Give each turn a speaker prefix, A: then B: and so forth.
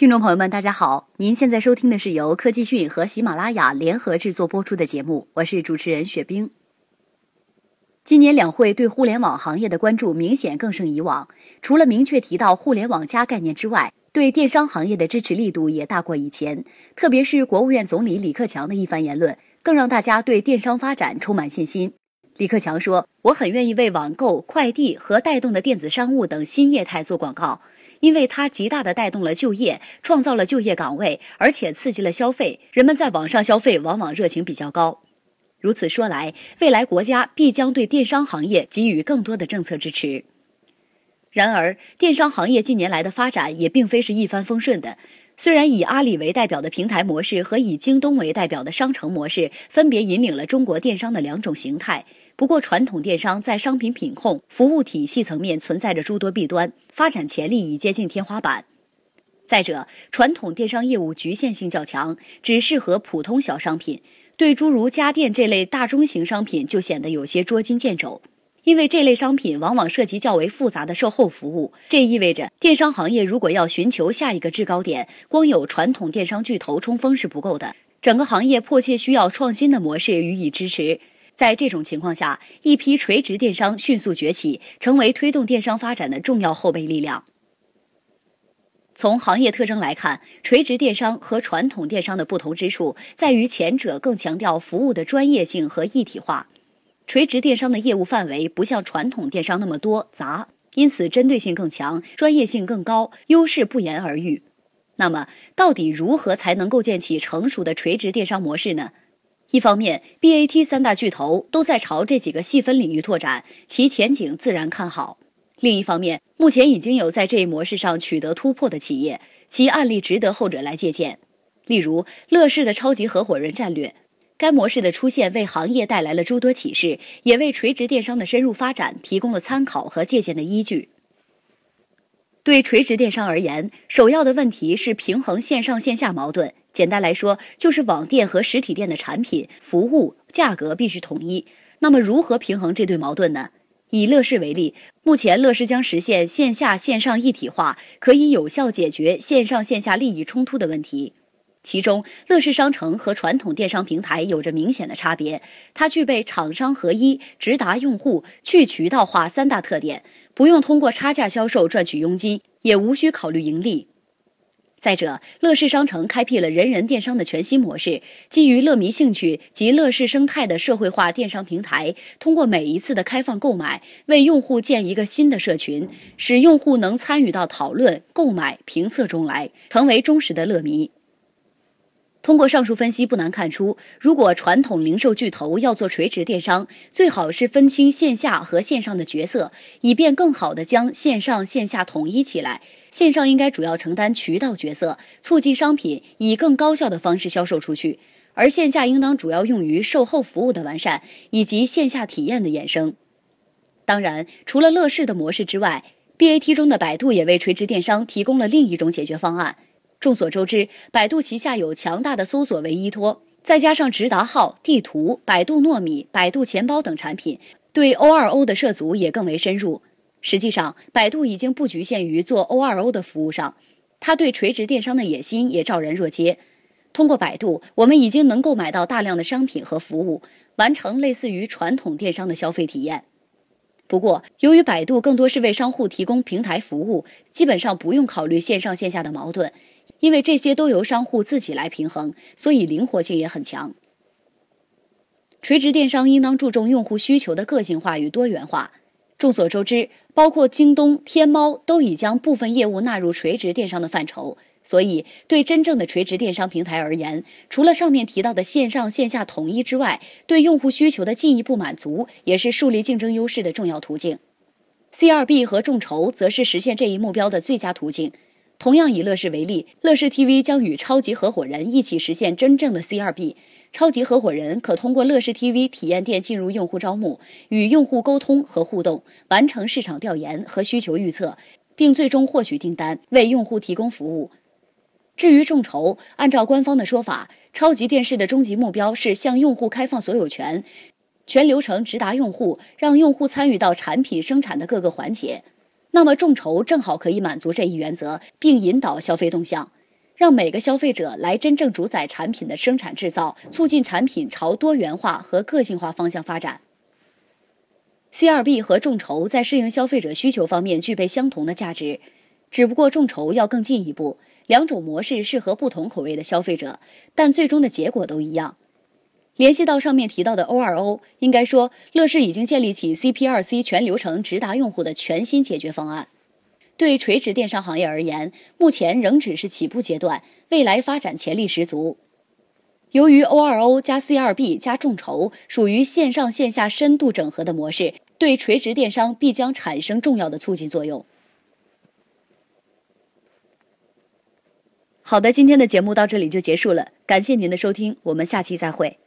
A: 听众朋友们，大家好！您现在收听的是由科技讯和喜马拉雅联合制作播出的节目，我是主持人雪冰。今年两会对互联网行业的关注明显更胜以往，除了明确提到“互联网加”概念之外，对电商行业的支持力度也大过以前。特别是国务院总理李克强的一番言论，更让大家对电商发展充满信心。李克强说：“我很愿意为网购、快递和带动的电子商务等新业态做广告。”因为它极大的带动了就业，创造了就业岗位，而且刺激了消费。人们在网上消费往往热情比较高。如此说来，未来国家必将对电商行业给予更多的政策支持。然而，电商行业近年来的发展也并非是一帆风顺的。虽然以阿里为代表的平台模式和以京东为代表的商城模式分别引领了中国电商的两种形态。不过，传统电商在商品品控、服务体系层面存在着诸多弊端，发展潜力已接近天花板。再者，传统电商业务局限性较强，只适合普通小商品，对诸如家电这类大中型商品就显得有些捉襟见肘。因为这类商品往往涉及较为复杂的售后服务，这意味着电商行业如果要寻求下一个制高点，光有传统电商巨头冲锋是不够的，整个行业迫切需要创新的模式予以支持。在这种情况下，一批垂直电商迅速崛起，成为推动电商发展的重要后备力量。从行业特征来看，垂直电商和传统电商的不同之处在于，前者更强调服务的专业性和一体化。垂直电商的业务范围不像传统电商那么多杂，因此针对性更强，专业性更高，优势不言而喻。那么，到底如何才能构建起成熟的垂直电商模式呢？一方面，BAT 三大巨头都在朝这几个细分领域拓展，其前景自然看好。另一方面，目前已经有在这一模式上取得突破的企业，其案例值得后者来借鉴。例如，乐视的超级合伙人战略，该模式的出现为行业带来了诸多启示，也为垂直电商的深入发展提供了参考和借鉴的依据。对垂直电商而言，首要的问题是平衡线上线下矛盾。简单来说，就是网店和实体店的产品、服务、价格必须统一。那么，如何平衡这对矛盾呢？以乐视为例，目前乐视将实现线下线上一体化，可以有效解决线上线下利益冲突的问题。其中，乐视商城和传统电商平台有着明显的差别，它具备厂商合一、直达用户、去渠道化三大特点，不用通过差价销售赚取佣金，也无需考虑盈利。再者，乐视商城开辟了人人电商的全新模式，基于乐迷兴趣及乐视生态的社会化电商平台，通过每一次的开放购买，为用户建一个新的社群，使用户能参与到讨论、购买、评测中来，成为忠实的乐迷。通过上述分析，不难看出，如果传统零售巨头要做垂直电商，最好是分清线下和线上的角色，以便更好地将线上线下统一起来。线上应该主要承担渠道角色，促进商品以更高效的方式销售出去；而线下应当主要用于售后服务的完善以及线下体验的衍生。当然，除了乐视的模式之外，BAT 中的百度也为垂直电商提供了另一种解决方案。众所周知，百度旗下有强大的搜索为依托，再加上直达号、地图、百度糯米、百度钱包等产品，对 O2O 的涉足也更为深入。实际上，百度已经不局限于做 O2O 的服务上，它对垂直电商的野心也昭然若揭。通过百度，我们已经能够买到大量的商品和服务，完成类似于传统电商的消费体验。不过，由于百度更多是为商户提供平台服务，基本上不用考虑线上线下的矛盾。因为这些都由商户自己来平衡，所以灵活性也很强。垂直电商应当注重用户需求的个性化与多元化。众所周知，包括京东、天猫都已将部分业务纳入垂直电商的范畴，所以对真正的垂直电商平台而言，除了上面提到的线上线下统一之外，对用户需求的进一步满足也是树立竞争优势的重要途径。C2B 和众筹则是实现这一目标的最佳途径。同样以乐视为例，乐视 TV 将与超级合伙人一起实现真正的 C2B。超级合伙人可通过乐视 TV 体验店进入用户招募，与用户沟通和互动，完成市场调研和需求预测，并最终获取订单，为用户提供服务。至于众筹，按照官方的说法，超级电视的终极目标是向用户开放所有权，全流程直达用户，让用户参与到产品生产的各个环节。那么众筹正好可以满足这一原则，并引导消费动向。让每个消费者来真正主宰产品的生产制造，促进产品朝多元化和个性化方向发展。C2B 和众筹在适应消费者需求方面具备相同的价值，只不过众筹要更进一步。两种模式适合不同口味的消费者，但最终的结果都一样。联系到上面提到的 O2O，应该说乐视已经建立起 CP2C 全流程直达用户的全新解决方案。对垂直电商行业而言，目前仍只是起步阶段，未来发展潜力十足。由于 O2O 加 C2B 加众筹属于线上线下深度整合的模式，对垂直电商必将产生重要的促进作用。好的，今天的节目到这里就结束了，感谢您的收听，我们下期再会。